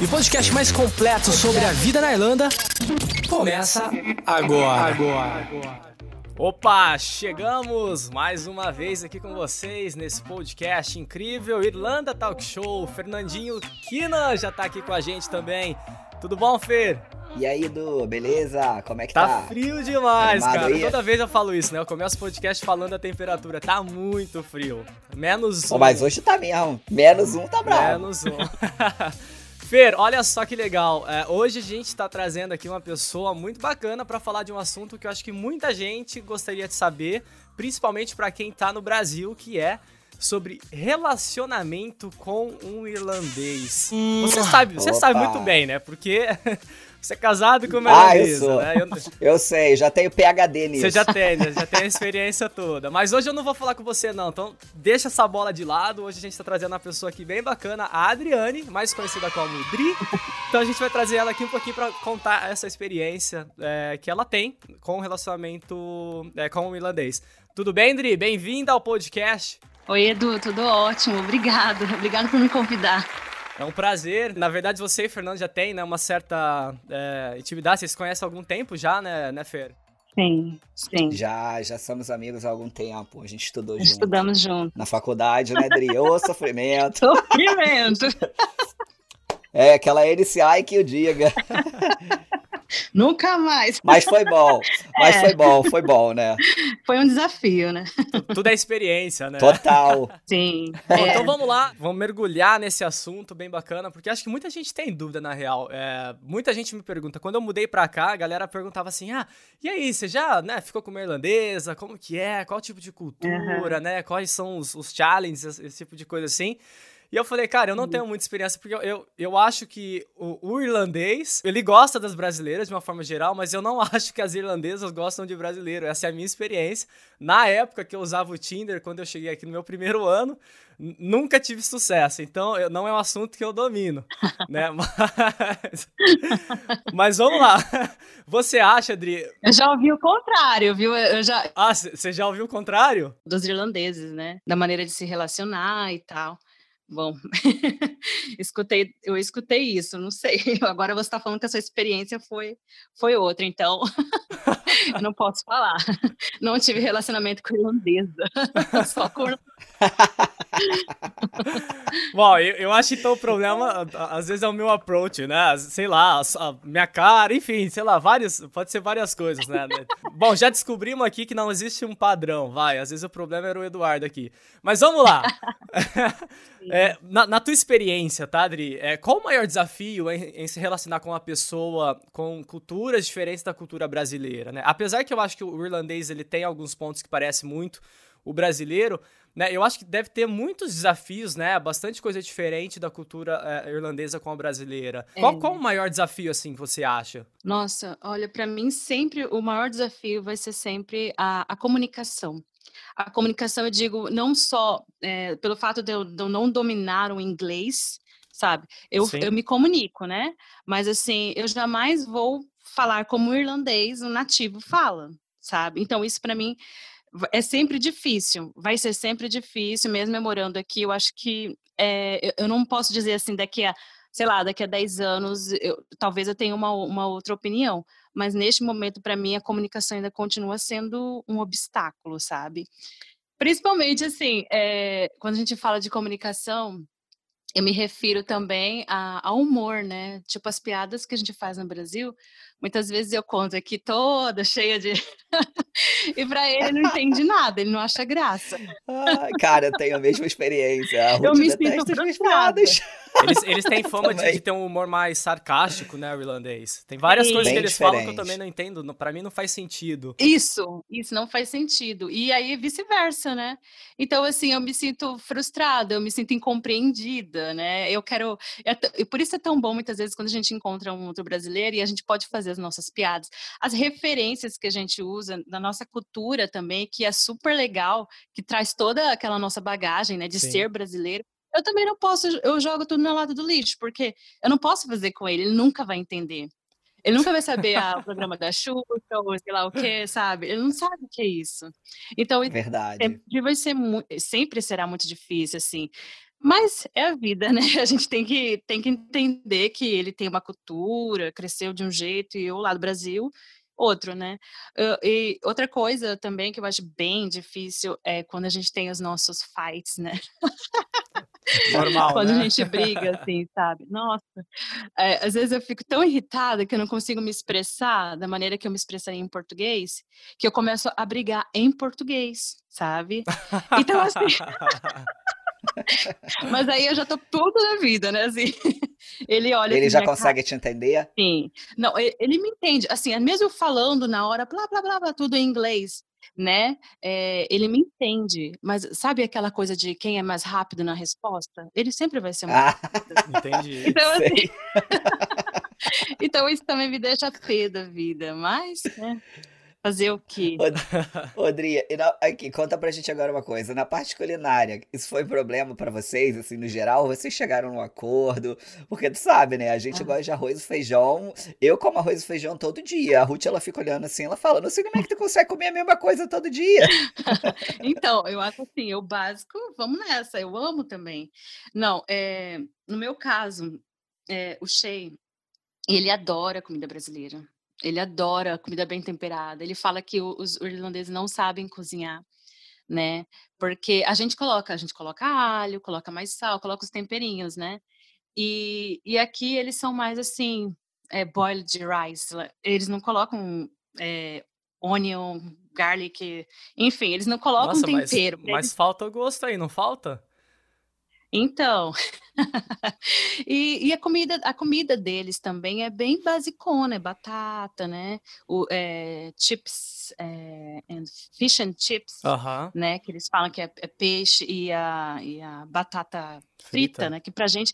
E o podcast mais completo sobre a vida na Irlanda começa agora. agora. Opa, chegamos mais uma vez aqui com vocês nesse podcast incrível Irlanda Talk Show. Fernandinho Kina já tá aqui com a gente também. Tudo bom, Fer? E aí, Du, beleza? Como é que tá? tá? frio demais, Animado cara. aí? Toda vez eu falo isso, né? Eu começo o podcast falando a temperatura. Tá muito frio. Menos Pô, um. mas hoje tá mesmo. Menos um tá bravo. Menos um. Fer, olha só que legal. É, hoje a gente está trazendo aqui uma pessoa muito bacana para falar de um assunto que eu acho que muita gente gostaria de saber, principalmente para quem tá no Brasil, que é sobre relacionamento com um irlandês. Você sabe, você Opa. sabe muito bem, né? Porque você é casado com uma Ah, eu irlandesa, sou. né? Eu- Eu sei, já tenho PHD nisso. você já tem, né? já tem a experiência toda. Mas hoje eu não vou falar com você, não. Então, deixa essa bola de lado. Hoje a gente tá trazendo uma pessoa aqui bem bacana, a Adriane, mais conhecida como Dri. Então a gente vai trazer ela aqui um pouquinho pra contar essa experiência é, que ela tem com o relacionamento é, com o irlandês. Tudo bem, Dri? Bem-vinda ao podcast. Oi, Edu, tudo ótimo. Obrigado. Obrigado por me convidar. É um prazer. Na verdade, você e o Fernando já têm né, uma certa é, intimidade. Vocês se conhecem há algum tempo já, né, né Fer? Sim, sim. Já, já somos amigos há algum tempo. A gente estudou junto. Estudamos juntos. Na faculdade, né, Dri? Ô, sofrimento. Sofrimento. É, aquela NCI que o diga. Nunca mais. Mas foi bom. Mas É. foi bom, foi bom, né? Foi um desafio, né? Tudo é experiência, né? Total. Sim. Bom, É, então vamos lá, vamos mergulhar nesse assunto bem bacana, porque acho que muita gente tem dúvida na real. É, muita gente me pergunta, quando eu mudei pra cá, a galera perguntava assim: ah, e aí, você já né, ficou com uma irlandesa? Como que é? Qual tipo de cultura, né? Quais são os, os challenges, esse, esse tipo de coisa assim. E eu falei, cara, eu não tenho muita experiência, porque eu, eu, eu acho que o, o irlandês, ele gosta das brasileiras de uma forma geral, mas eu não acho que as irlandesas gostam de brasileiro. Essa é a minha experiência. Na época que eu usava o Tinder, quando eu cheguei aqui no meu primeiro ano, nunca tive sucesso. Então, eu- não é um assunto que eu domino, né? Mas, mas vamos lá. Você acha, Adri... Eu já ouvi o contrário, viu? Eu já. Ah, você já ouviu o contrário? Dos irlandeses, né? Da maneira de se relacionar e tal. Bom, escutei, eu escutei isso, não sei. Agora você está falando que a sua experiência foi, foi outra, então eu não posso falar. Não tive relacionamento com irlandesa, só com Bom, eu, eu acho então o problema, às vezes, é o meu approach, né? Sei lá, a, minha cara, enfim, sei lá, várias, pode ser várias coisas, né? Bom, já descobrimos aqui que não existe um padrão, vai. Às vezes o problema era o Eduardo aqui. Mas vamos lá. É, na, na tua experiência, tá, Adri? É, qual o maior desafio em, em se relacionar com uma pessoa com culturas diferentes da cultura brasileira, né? Apesar que eu acho que o irlandês ele tem alguns pontos que parecem muito o brasileiro, né? Eu acho que deve ter muitos desafios, né? Bastante coisa diferente da cultura eh, irlandesa com a brasileira. Qual, É. qual o maior desafio, assim, que você acha? Nossa, olha, para mim sempre o maior desafio vai ser sempre a, a comunicação. A comunicação, eu digo, não só eh, pelo fato de eu, de eu não dominar o inglês, sabe? Eu, Sim. eu me comunico, né? Mas assim, eu jamais vou falar como o irlandês, um nativo, fala, sabe? Então, isso para mim é sempre difícil, vai ser sempre difícil, mesmo eu morando aqui, eu acho que eu, eu não posso dizer assim, daqui a, sei lá, daqui a 10 anos, eu- talvez eu tenha uma, uma outra opinião, mas neste momento, para mim, a comunicação ainda continua sendo um obstáculo, sabe? Principalmente, assim, eh, quando a gente fala de comunicação, eu me refiro também a, ao humor, né? Tipo, as piadas que a gente faz no Brasil, muitas vezes eu conto aqui toda cheia de. e para ele não entende nada, ele não acha graça. Ai, cara, eu tenho a mesma experiência. A Eu me sinto as minhas piadas. Eles, eles têm fama de, de, ter um humor mais sarcástico, né, o irlandês. Tem várias coisas que eles diferente. falam que eu também não entendo. Para mim não faz sentido. Isso, isso não faz sentido. E aí vice-versa, né? Então, assim, eu me sinto frustrada, eu me sinto incompreendida, né? Eu quero. É e por isso é tão bom, muitas vezes, quando a gente encontra um outro brasileiro e a gente pode fazer as nossas piadas. As referências que a gente usa na nossa cultura também, que é super legal, que traz toda aquela nossa bagagem, né, de Sim. ser brasileiro eu também não posso, eu jogo tudo no lado do lixo, porque eu não posso fazer com ele, ele nunca vai entender. Ele nunca vai saber ah, o programa da Xuxa ou sei lá o que, sabe? Ele não sabe o que é isso. Então, Verdade. Sempre vai ser sempre será muito difícil, assim. Mas é a vida, né? A gente tem que, tem que entender que ele tem uma cultura, cresceu de um jeito e eu lá do Brasil outro, né? e outra coisa também que eu acho bem difícil é quando a gente tem os nossos fights, né? Normal, Quando né? a gente briga, assim, sabe? Nossa, é, às vezes eu fico tão irritada que eu não consigo me expressar da maneira que eu me expressaria em português, que eu começo a brigar em português, sabe? Então, assim... Mas aí eu já tô tudo na vida, né? Assim, ele olha. Ele já consegue cara. te entender? Sim. Não, ele me entende. Assim, mesmo falando na hora, blá, blá, blá, blá, tudo em inglês né? É, ele me entende, mas sabe aquela coisa de quem é mais rápido na resposta? Ele sempre vai ser mais ah, Entendi. Então, assim... então isso também me deixa pé da vida, mas, né? Fazer o quê? Rodriga, aqui, conta pra gente agora uma coisa. Na parte culinária, isso foi problema para vocês, assim, no geral? Vocês chegaram num acordo? Porque tu sabe, né? A gente ah. gosta de arroz e feijão. Eu como arroz e feijão todo dia. A Ruth, ela fica olhando assim, ela fala, não sei como é que tu consegue comer a mesma coisa todo dia. então, eu acho assim, o básico, vamos nessa. Eu amo também. Não, é, no meu caso, é, o Shea, ele adora comida brasileira. Ele adora comida bem temperada. Ele fala que os irlandeses não sabem cozinhar, né? Porque a gente coloca, a gente coloca alho, coloca mais sal, coloca os temperinhos, né? E, e aqui eles são mais assim, é, boiled rice. Eles não colocam é, onion, garlic, enfim, eles não colocam Nossa, tempero. Mas, mas falta o gosto aí, não falta? Então, e, e, a comida, a comida deles também é bem basicona, é batata, né? O, é, chips, é, and fish and chips, uh -huh. né? Que eles falam que é, é, peixe e a, e a batata frita, frita, né? Que pra gente,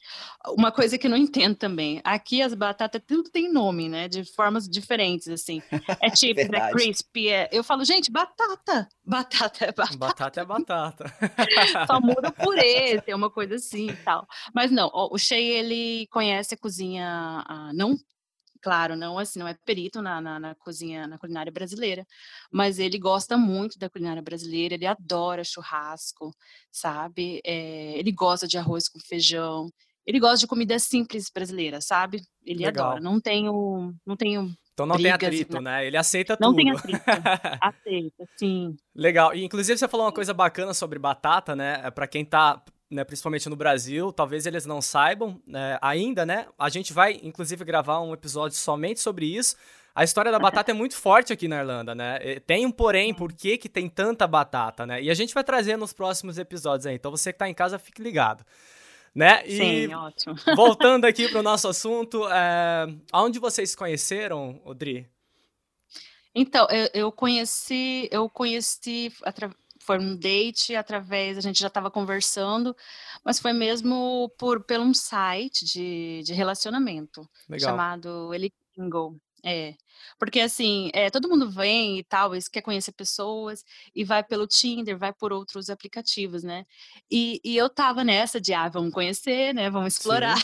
uma coisa que eu não entendo também, aqui as batatas tudo tem nome, né? De formas diferentes, assim. É chips, é crispy, é... Eu falo, gente, batata, batata é batata. Batata é batata. Só muda o purê, tem uma coisa assim e tal. Mas não, o Shea, ele conhece a cozinha, não claro, não assim, não é perito na, na, na, cozinha, na culinária brasileira, mas ele gosta muito da culinária brasileira, ele adora churrasco, sabe? É, ele gosta de arroz com feijão, ele gosta de comida simples brasileira, sabe? Ele Legal. adora. Não tenho, não tenho então não brigas, tem atrito, né? Ele aceita não tudo. Não tem atrito. aceita, sim. Legal. E inclusive você falou uma coisa bacana sobre batata, né? É, Para quem tá né, principalmente no Brasil, talvez eles não saibam né, ainda, né? A gente vai, inclusive, gravar um episódio somente sobre isso. A história da batata é muito forte aqui na Irlanda, né? Tem um porém, por que, que tem tanta batata, né? E a gente vai trazer nos próximos episódios aí. Então você que tá em casa, fique ligado. Né? E Sim, ótimo. voltando aqui para o nosso assunto, é... aonde vocês se conheceram, Odri? Então, eu, eu conheci, eu conheci foi um date através, a gente já estava conversando, mas foi mesmo por, por um site de, de relacionamento Legal. chamado Elikingo. É, porque assim, é, todo mundo vem e tal, quer conhecer pessoas, e vai pelo Tinder, vai por outros aplicativos, né? E, e eu tava nessa de, ah, vamos conhecer, né? Vamos explorar.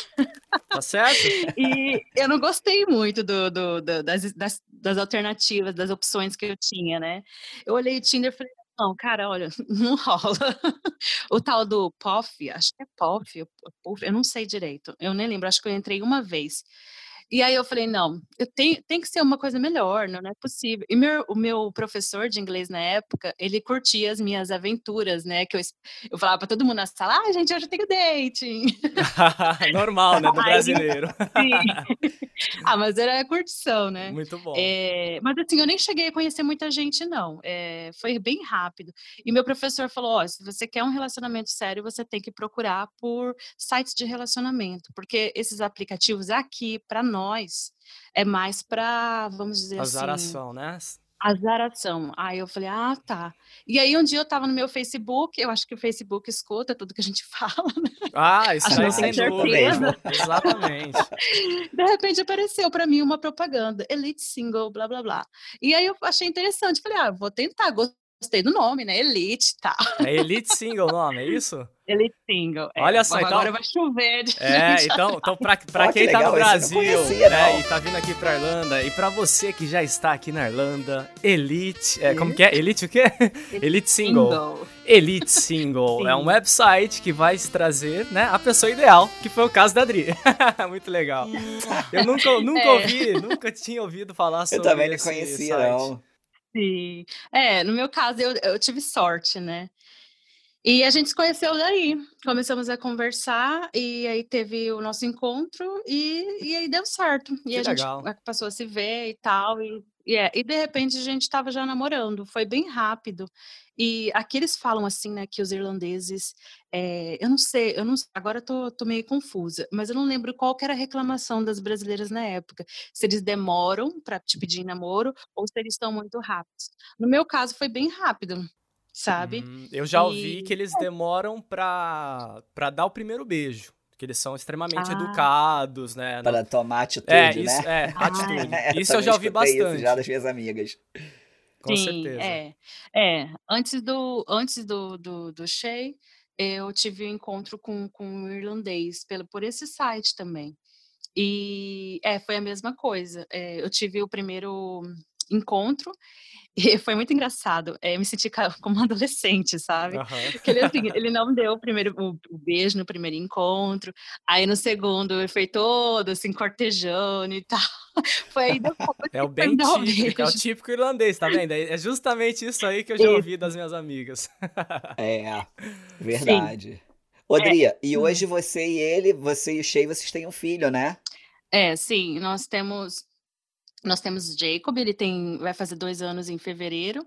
Tá certo? e eu não gostei muito do, do, do das, das, das, alternativas, das opções que eu tinha, né? Eu olhei o Tinder e falei, não, cara, olha, não rola. O tal do POF, acho que é POF, eu não sei direito, eu nem lembro, acho que eu entrei uma vez. E aí eu falei, não, eu tenho, tem que ser uma coisa melhor, não, é possível. E meu, o meu professor de inglês na época, ele curtia as minhas aventuras, né? Que eu, eu falava para todo mundo na sala, ah, gente, hoje eu tenho dating. Normal, né? Do brasileiro. Sim. ah, mas era curtição, né? Muito bom. É, mas assim, eu nem cheguei a conhecer muita gente, não. É, foi bem rápido. E meu professor falou: ó, oh, se você quer um relacionamento sério, você tem que procurar por sites de relacionamento, porque esses aplicativos aqui, para nós, é mais para, vamos dizer Azaração, assim. né? Azaração. Aí eu falei, ah, tá. E aí um dia eu tava no meu Facebook, eu acho que o Facebook escuta tudo que a gente fala, né? Ah, isso aí sem dúvida. Exatamente. De repente apareceu para mim uma propaganda, Elite Single, blá, blá, blá. E aí eu achei interessante, falei, ah, vou tentar, gostei do nome, né? Elite, tá. É Elite Single o nome, é isso? Elite Single. É. Olha só, então... Agora vai chover. De é, então, então pra, pra oh, quem que tá no Brasil conhecia, né, e tá vindo aqui pra Irlanda, e pra você que já está aqui na Irlanda, Elite, é, como que é? Elite o quê? Elite Single. Single. Elite Single. é um website que vai trazer, né, a pessoa ideal, que foi o caso da Adri. Muito legal. Eu nunca, nunca é. ouvi, nunca tinha ouvido falar sobre Eu também não conhecia, site. não. Sim. É, no meu caso, eu, eu tive sorte, né? E a gente se conheceu daí, começamos a conversar e aí teve o nosso encontro e, e aí deu certo. E que a legal. gente passou a se ver e tal. E, e, é, e de repente a gente estava já namorando, foi bem rápido. E aqui eles falam assim, né, que os irlandeses, é, eu não sei, eu não, agora eu tô, tô meio confusa, mas eu não lembro qual era a reclamação das brasileiras na época. Se eles demoram para te pedir namoro ou se eles estão muito rápidos. No meu caso foi bem rápido sabe? Hum, eu já ouvi que eles é. demoram pra, pra dar o primeiro beijo. Que eles são extremamente ah. educados, né? Para tomar atitude, é, né? Isso, é, atitude. É, isso eu já ouvi bastante. Isso já das minhas amigas. Com Sim, certeza. É, é. Antes do, antes do, do, do Shea, eu tive um encontro com, com um irlandês pelo, por esse site também. E é, foi a mesma coisa. É, eu tive o primeiro encontro e foi muito engraçado. É, eu me senti como uma adolescente, sabe? Uhum. Porque ele, assim, ele não deu o primeiro o, o, beijo no primeiro encontro. Aí no segundo ele foi todo assim, cortejando e tal. Foi aí depois. É o bem típico, é o típico irlandês, tá vendo? É justamente isso aí que eu já ouvi das minhas amigas. É, verdade. Sim. Odria, é. e hoje você e ele, você e o Shea, vocês têm um filho, né? É, sim, nós temos nós temos o Jacob, ele tem, vai fazer dois anos em fevereiro.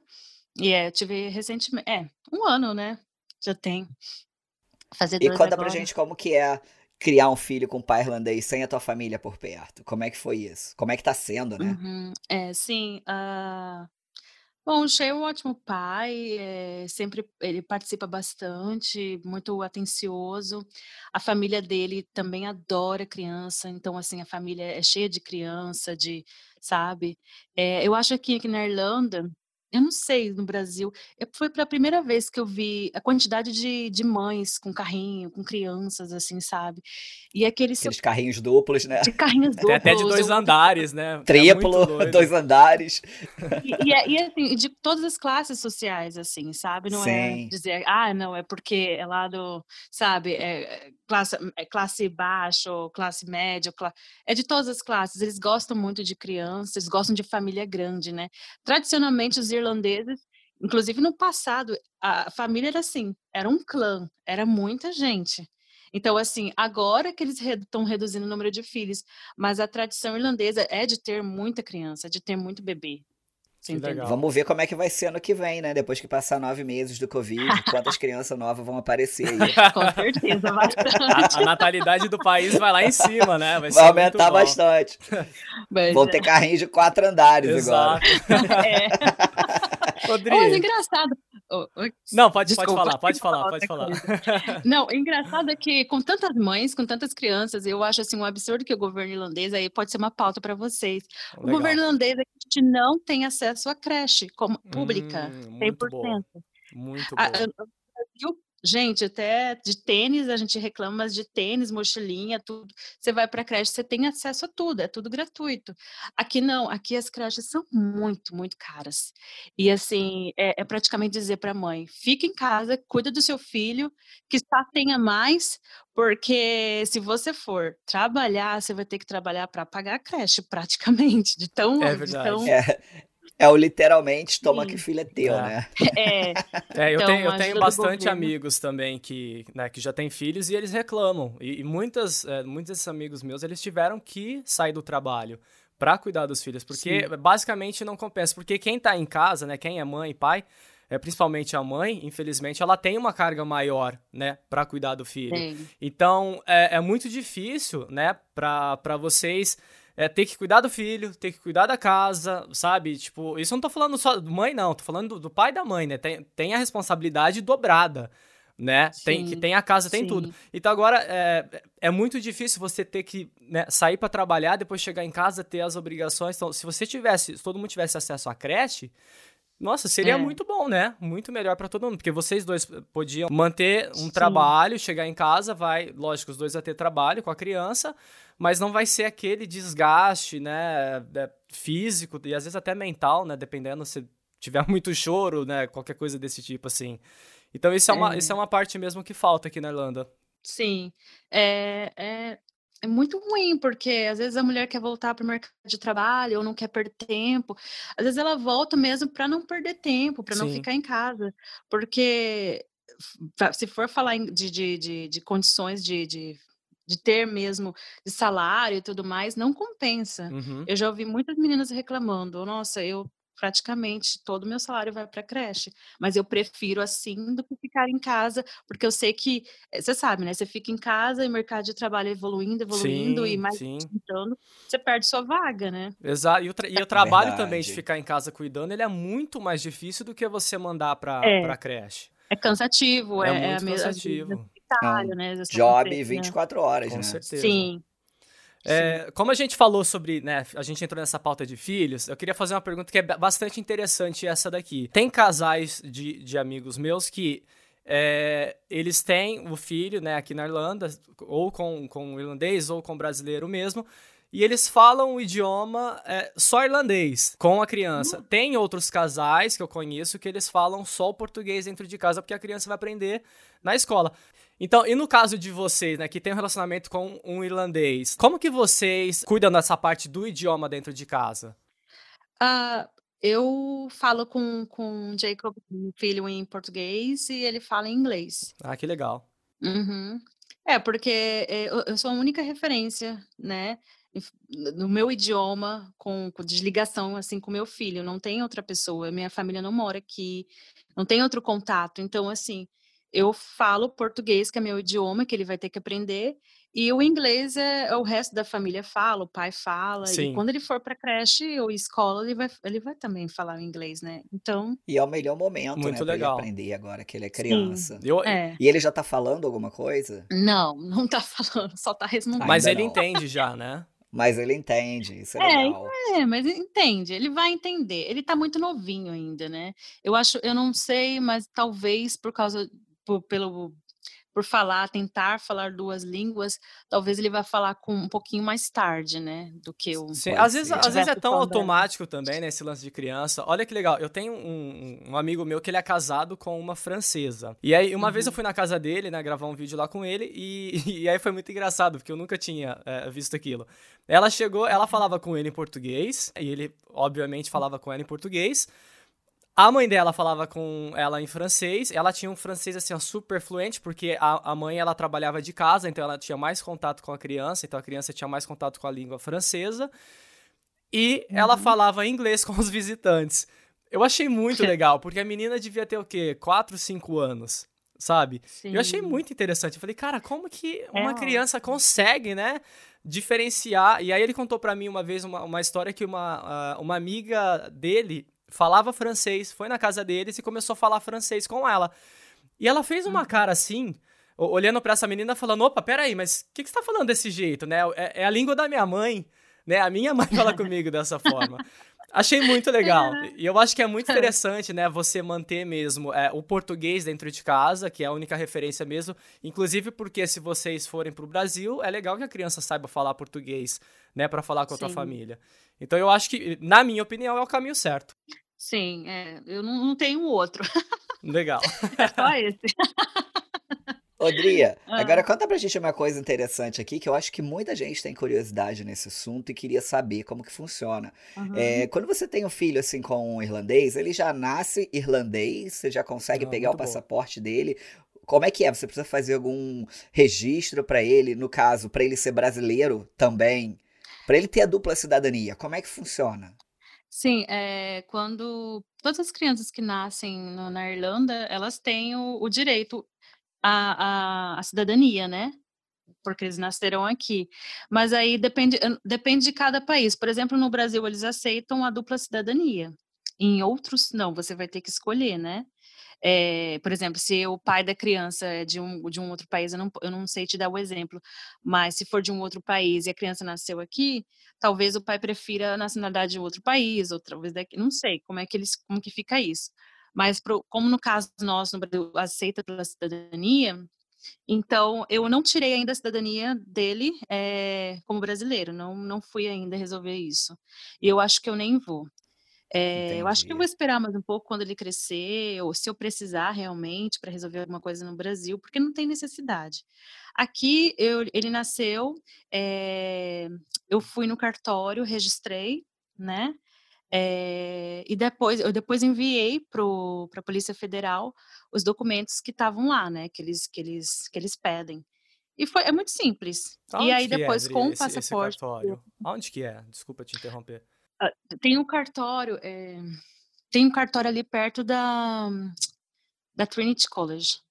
E é, eu tive recentemente, é, um ano, né? Já tem. Fazer e conta agora. pra gente como que é criar um filho com pai irlandês sem a tua família por perto. Como é que foi isso? Como é que tá sendo, né? Uhum. É, sim. Uh, Bom, o é um ótimo pai, eh, sempre ele participa bastante, muito atencioso. A família dele também adora criança, então, assim, a família é cheia de criança, de sabe. Eh, eu acho que aqui na Irlanda eu não sei no Brasil, eu foi pela primeira vez que eu vi a quantidade de de mães com carrinho, com crianças, assim, sabe. E aqueles Aqueles carrinhos duplos, né. De carrinhos Tem até de dois eu andares, né. Triplo, É dois andares. E e é e assim, de todas as classes sociais, assim, sabe, não é Sim. dizer: "Ah, não, é porque é lá do" sabe, é classe é classe baixa ou classe média, cla é de todas as classes, eles gostam muito de crianças, eles gostam de família grande, né. Tradicionalmente os irlandeses, inclusive no passado, a família era assim, era um clã, era muita gente. Então, assim, agora que eles estão reduzindo o número de filhos, mas a tradição irlandesa é de ter muita criança, de ter muito bebê. Vamos ver como é que vai ser ano que vem, né? Depois que passar nove meses do Covid, quantas crianças novas vão aparecer aí. Com certeza, bastante. A, a, natalidade do país vai lá em cima, né? Vai, vai aumentar bastante. Mas, Vão é. ter carrinhos de quatro andares Exato. agora. É. Rodrigo. Mas engraçado, Oh, não, pode, pode falar, pode falar, pode falar. Não, o engraçado é que com tantas mães, com tantas crianças, eu acho assim um absurdo que o governo irlandês, aí pode ser uma pauta para vocês. Legal. O governo irlandês é que a gente não tem acesso à creche como pública, hum, 100%. Muito bom. Muito bom. A, Gente, até de tênis a gente reclama, mas de tênis, mochilinha, tudo. Você vai para a creche, você tem acesso a tudo, é tudo gratuito. Aqui não, aqui as creches são muito, muito caras. E assim, é, é praticamente dizer para a mãe: fica em casa, cuida do seu filho, que só tenha mais, porque se você for trabalhar, você vai ter que trabalhar para pagar a creche, praticamente. De tão. É de verdade. tão É, é o literalmente toma Sim. que filho é teu, É. né? é, É, eu Então, tenho, eu tenho bastante amigos também que, né, que já têm filhos e eles reclamam. E, e muitas, é, muitos desses amigos meus, eles tiveram que sair do trabalho pra cuidar dos filhos, porque basicamente não compensa. Porque quem tá em casa, né, quem é mãe e pai, é, principalmente a mãe, infelizmente, ela tem uma carga maior, né, pra cuidar do filho. tem. Então, é, é muito difícil, né, pra vocês é, ter que cuidar do filho, ter que cuidar da casa, sabe? Tipo, isso eu não tô falando só do mãe, não, tô falando do, do pai e da mãe, né? Tem, tem a responsabilidade dobrada, né? Tem, que Sim, tem a casa, tem sim. tudo. Então, agora, é, é muito difícil você ter que né, sair pra trabalhar, depois chegar em casa, ter as obrigações. Então, se você tivesse, se todo mundo tivesse acesso à creche, nossa, seria É. muito bom, né? Muito melhor pra todo mundo, porque vocês dois podiam manter um trabalho, chegar em casa, vai, lógico, os dois vão ter trabalho com a criança, mas não vai ser aquele desgaste, né, é, físico e às vezes até mental, né, dependendo se tiver muito choro, né, qualquer coisa desse tipo assim. Então isso é uma, É. isso é uma parte mesmo que falta aqui na Irlanda. Sim, é, é, é muito ruim, porque às vezes a mulher quer voltar para o mercado de trabalho ou não quer perder tempo. Às vezes ela volta mesmo para não perder tempo, para não ficar em casa. Porque se for falar de, de, de, de condições de, de, de ter mesmo de salário e tudo mais, não compensa. Uhum. Eu já ouvi muitas meninas reclamando, nossa, eu praticamente todo o meu salário vai para creche, mas eu prefiro assim do que ficar em casa, porque eu sei que, eh, você sabe, né? Você fica em casa e o mercado de trabalho evoluindo, evoluindo e Sim, mais sim. entrando, você perde sua vaga, né? Exato. E o, tra- e o trabalho também de Verdade. ficar em casa cuidando, ele é muito mais difícil do que você mandar pra, É. pra creche. É cansativo, É é, é muito mesma cansativo. né? vezes tá com Job pressa, né? 24 horas, Com né? certeza. Sim. É, como a gente falou sobre, né, a gente entrou nessa pauta de filhos, eu queria fazer uma pergunta que é ba- bastante interessante essa daqui. Tem casais de, de amigos meus que é, eles têm o filho, né, aqui na Irlanda, ou com, com o irlandês, ou com o brasileiro mesmo, e eles falam o idioma é, só irlandês com a criança. Tem outros casais que eu conheço que eles falam só o português dentro de casa, porque a criança vai aprender na escola. Então, e no caso de vocês, né, que tem um relacionamento com um irlandês, como que vocês cuidam dessa parte do idioma dentro de casa? Ah, eu falo com, com o Jacob, meu filho, em português e ele fala em inglês. Ah, que legal. Uhum. É, porque é, eu, eu sou a única referência, né, no meu idioma com, com de ligação assim com meu filho. Não tem outra pessoa. Minha família não mora aqui, não tem outro contato. Então, assim, eu falo português, que é meu idioma, que ele vai ter que aprender, e o inglês é, o resto da família fala, o pai fala. Sim. E quando ele for para creche ou escola, ele vai, ele vai também falar o inglês, né? Então, E é o melhor momento, Muito né, pra legal. ele aprender agora que ele é criança. Eu, é. E ele já tá falando alguma coisa? Não, não tá falando, só tá respondendo. Mas ele não. entende já, né? Mas ele entende, isso é, É, legal. É, mas entende, ele vai entender. Ele tá muito novinho ainda, né? Eu acho, eu não sei, mas talvez por causa, por, pelo, por falar, tentar falar duas línguas, talvez ele vai falar com um pouquinho mais tarde, né? Do que o. Sim, às vezes, às vezes é tão automático também, né, esse lance de criança. Olha que legal, eu tenho um, um amigo meu que ele é casado com uma francesa. E aí, uma vez eu fui na casa dele, né, gravar um vídeo lá com ele, e, e aí foi muito engraçado, porque eu nunca tinha é, visto aquilo. Ela chegou, ela falava com ele em português, e ele, obviamente, falava com ela em português. A mãe dela falava com ela em francês. Ela tinha um francês assim super fluente, porque a, a mãe ela trabalhava de casa, então ela tinha mais contato com a criança, então a criança tinha mais contato com a língua francesa. E ela falava inglês com os visitantes. Eu achei muito legal, porque a menina devia ter o quê? 4, 5 anos, sabe? Eu achei Sim. muito interessante. Eu falei, cara, como que uma ó. criança consegue, né? Diferenciar. E aí ele contou pra mim uma vez uma, uma história que uma, ah, uma amiga dele falava francês, foi na casa deles e começou a falar francês com ela. E ela fez uma cara assim, o- olhando pra essa menina, falando: opa, peraí, mas o que, que você tá falando desse jeito, né? É, é a língua da minha mãe, né? A minha mãe fala comigo dessa forma. Achei muito legal. E eu acho que é muito interessante, né, você manter mesmo é, o português dentro de casa, que é a única referência mesmo. Inclusive porque se vocês forem pro Brasil, é legal que a criança saiba falar português, né, para falar com a tua família. Então eu acho que, na minha opinião, é o caminho certo. Sim, é, eu não, não tenho outro. Legal. É só esse. Odria, Ah. agora conta pra gente uma coisa interessante aqui, que eu acho que muita gente tem curiosidade nesse assunto e queria saber como que funciona. Uhum. É, quando você tem um filho assim com um irlandês, ele já nasce irlandês, você já consegue Ah, pegar o muito bom. passaporte dele. Como é que é? Você precisa fazer algum registro pra ele, no caso, pra ele ser brasileiro também, Pra ele ter a dupla cidadania. Como é que funciona? Sim, é, quando todas as crianças que nascem no- na Irlanda, elas têm o, o direito à, à, à cidadania, né? Porque eles nasceram aqui. Mas aí depende, depende de cada país. Por exemplo, no Brasil, eles aceitam a dupla cidadania. Em outros, não, você vai ter que escolher, né? Eh, por exemplo, se o pai da criança é de um, de um outro país, eu não, eu não sei te dar o exemplo, mas se for de um outro país e a criança nasceu aqui, talvez o pai prefira a nacionalidade de outro país, ou talvez daqui, não sei como é que eles, como que fica isso. Mas pro, como no caso nosso no Brasil aceita pela cidadania, então eu não tirei ainda a cidadania dele eh, como brasileiro, não não fui ainda resolver isso. E eu acho que eu nem vou. Eh, eu acho que eu vou esperar mais um pouco quando ele crescer, ou se eu precisar realmente para resolver alguma coisa no Brasil, porque não tem necessidade. Aqui eu, ele nasceu, eh, eu fui no cartório, registrei, né? Eh, e depois eu depois enviei para a Polícia Federal os documentos que estavam lá, né? Que eles que eles que eles pedem. E foi é muito simples. E aí é, depois Adri, com o esse, esse passaporte cartório? Aonde que é? Desculpa te interromper. Ah, tem um cartório, eh, tem um cartório ali perto da da Trinity College.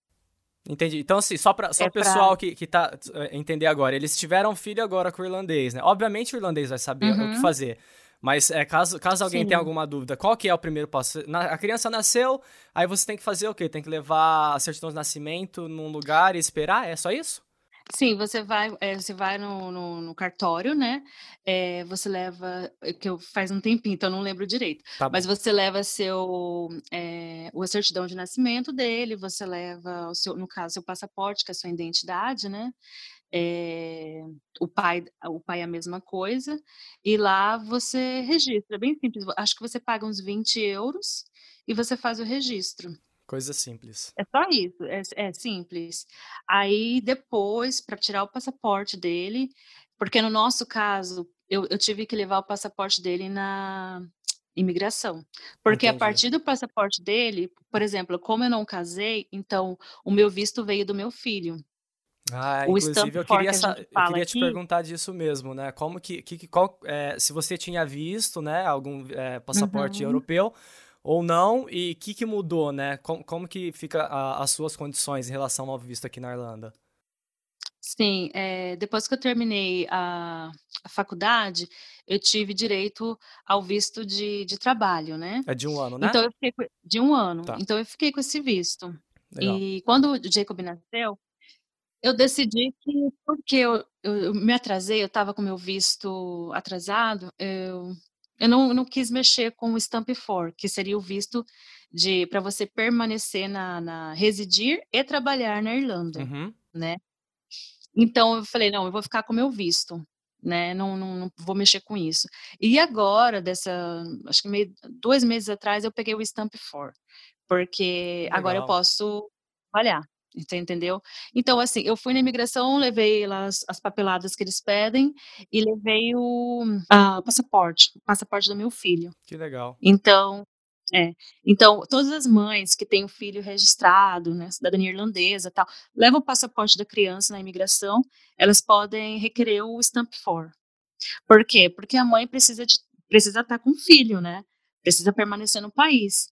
Entendi. Então, assim, só para só É o pessoal pra que, que tá eh, entender agora, eles tiveram filho agora com o irlandês, né? Obviamente o irlandês vai saber o que Uhum. fazer. Mas é, caso, caso alguém tenha Sim. alguma dúvida, qual que é o primeiro passo? Na- a criança nasceu, aí você tem que fazer o quê? Tem que levar a certidão de nascimento num lugar e esperar? É só isso? Sim, você vai, eh, você vai no, no, no cartório, né? Eh, você leva, é que eu faz um tempinho, então eu não lembro direito. Tá Mas você leva seu, eh, o certidão de nascimento dele, você leva o seu, no caso, seu passaporte, que é a sua identidade, né? Eh, o pai, o pai é a mesma coisa. E lá você registra, é bem simples. Acho que você paga uns 20 euros e você faz o registro. Coisa simples. É só isso, é, é simples. Aí depois, para tirar o passaporte dele, porque no nosso caso, eu, eu tive que levar o passaporte dele na imigração. Porque a Entendi. partir do passaporte dele, por exemplo, como eu não casei, então o meu visto veio do meu filho. Ah, O inclusive eu queria, que a eu queria te aqui, perguntar disso mesmo, né? Como que, que, que- qual, é, se você tinha visto, né, algum é, passaporte Uhum. europeu ou não, e o que, que mudou, né? Como, como que fica a- as suas condições em relação ao visto aqui na Irlanda? Sim, eh, depois que eu terminei a, a faculdade, eu tive direito ao visto de, de trabalho, né? É de um ano, né? Então eu fiquei com- de um ano. Tá, Então eu fiquei com esse visto. legal. E quando o Jacob nasceu, eu decidi que, porque eu, eu, eu me atrasei, eu estava com meu visto atrasado, eu, eu não, não quis mexer com o Stamp 4, que seria o visto de para você permanecer na, na residir e trabalhar na Irlanda, Uhum. né? Então eu falei, não, eu vou ficar com o meu visto, né? Não, não, não vou mexer com isso. E agora, dessa, acho que meio, dois meses atrás, eu peguei o Stamp 4, porque agora eu Legal. posso trabalhar, você entendeu? Então, assim, eu fui na imigração, levei as, as papeladas que eles pedem e levei o ah, passaporte, o passaporte do meu filho. Que legal. Então, é. Então, todas as mães que têm um filho registrado, né, cidadania irlandesa tal, levam o passaporte da criança na imigração, elas podem requerer o Stamp 4. Por quê? Porque a mãe precisa de, precisa estar com o filho, né? Precisa permanecer no país.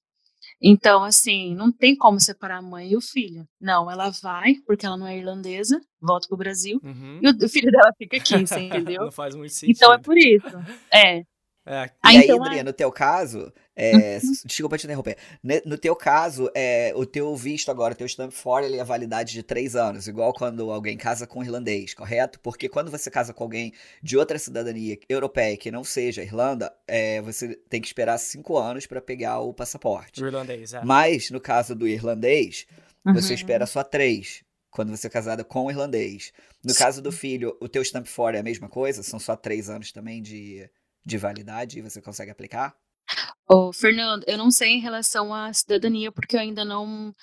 Então, assim, não tem como separar a mãe e o filho. Não, ela vai, porque ela não é irlandesa, volta pro Brasil, Uhum. e o, filho dela fica aqui, você entendeu? Não faz muito Então é sentido. por isso. É. É. Ah, e aí, então é- no teu caso, é, desculpa te interromper. No teu caso, é, o teu visto agora, o teu stamp for, ele é validade de três anos, igual quando alguém casa com um irlandês, correto? Porque quando você casa com alguém de outra cidadania europeia que não seja Irlanda, é, você tem que esperar cinco anos para pegar o passaporte. O irlandês, é. Mas, no caso do irlandês, você Uhum. espera só três, quando você é casada com o irlandês. No caso do filho, o teu stamp for é a mesma coisa? São só três anos também de, de validade e você consegue aplicar? Ô, Fernando, eu não sei em relação à cidadania, porque eu ainda não.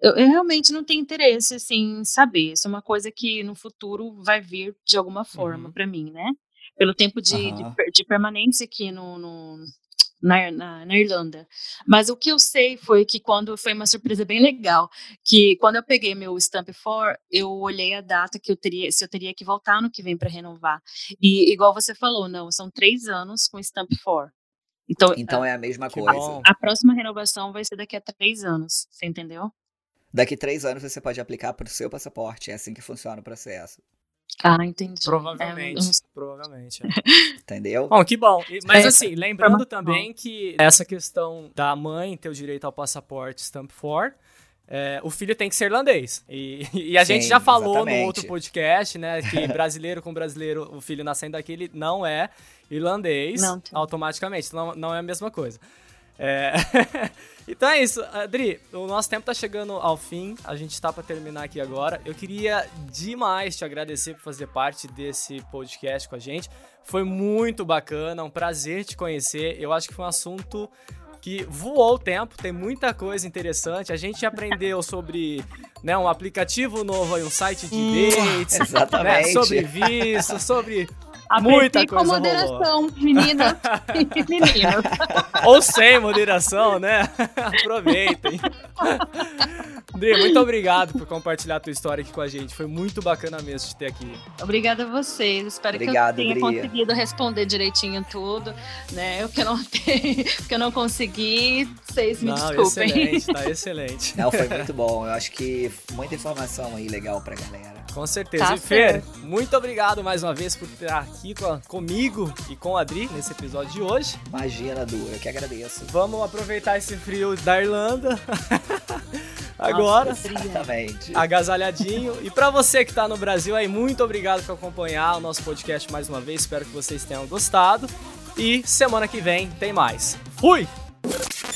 Eu, eu realmente não tenho interesse, assim, em saber. Isso é uma coisa que no futuro vai vir de alguma forma Uhum. para mim, né? Pelo tempo de, de Aham. per- de permanência aqui no, no- na, na, na Irlanda. Mas o que eu sei foi que quando foi uma surpresa bem legal, que quando eu peguei meu Stamp for, eu olhei a data que eu teria, se eu teria que voltar no que vem para renovar. E igual você falou, não, são três anos com Stamp for. Então, Então é a mesma coisa. bom. a próxima renovação vai ser daqui a três anos, você entendeu? Daqui três anos você pode aplicar para o seu passaporte. É assim que funciona o processo. Ah, entendi. Provavelmente. É, eu Provavelmente. é. Entendeu? Bom, que bom. Mas É, assim, lembrando também que essa questão da mãe ter o direito ao passaporte Stamp for, é, o filho tem que ser irlandês. E, e a gente Sim, já falou no exatamente. outro podcast, né, que brasileiro com brasileiro, o filho nascendo aqui, ele não é irlandês Não, automaticamente. Não, não é a mesma coisa. É, então é isso, Adri, o nosso tempo tá chegando ao fim, a gente tá pra terminar aqui agora. Eu queria demais te agradecer por fazer parte desse podcast com a gente. Foi muito bacana, um prazer te conhecer. Eu acho que foi um assunto que voou o tempo, tem muita coisa interessante. A gente aprendeu sobre né, um aplicativo novo aí, um site de dates, né, sobre visto, sobre Muita com coisa moderação, meninas e meninos. Ou sem moderação, né? Aproveitem. André, muito obrigado por compartilhar a tua história aqui com a gente. Foi muito bacana mesmo te ter aqui. Obrigada a vocês. Espero Obrigado, que eu tenha Dria. conseguido responder direitinho tudo, né? O que eu não tenho, o que eu não consegui, vocês me Não, desculpem. excelente, tá excelente. Não, foi muito bom. Eu acho que muita informação aí legal pra galera. Com certeza. Tá e Fer, certo. muito obrigado mais uma vez por estar aqui com a- comigo e com a Adri nesse episódio de hoje. Imagina, Du, eu que agradeço. Vamos aproveitar esse frio da Irlanda. Agora. Nossa. Exatamente. agasalhadinho. E pra você que tá no Brasil aí, muito obrigado por acompanhar o nosso podcast mais uma vez. Espero que vocês tenham gostado. E semana que vem tem mais. Fui!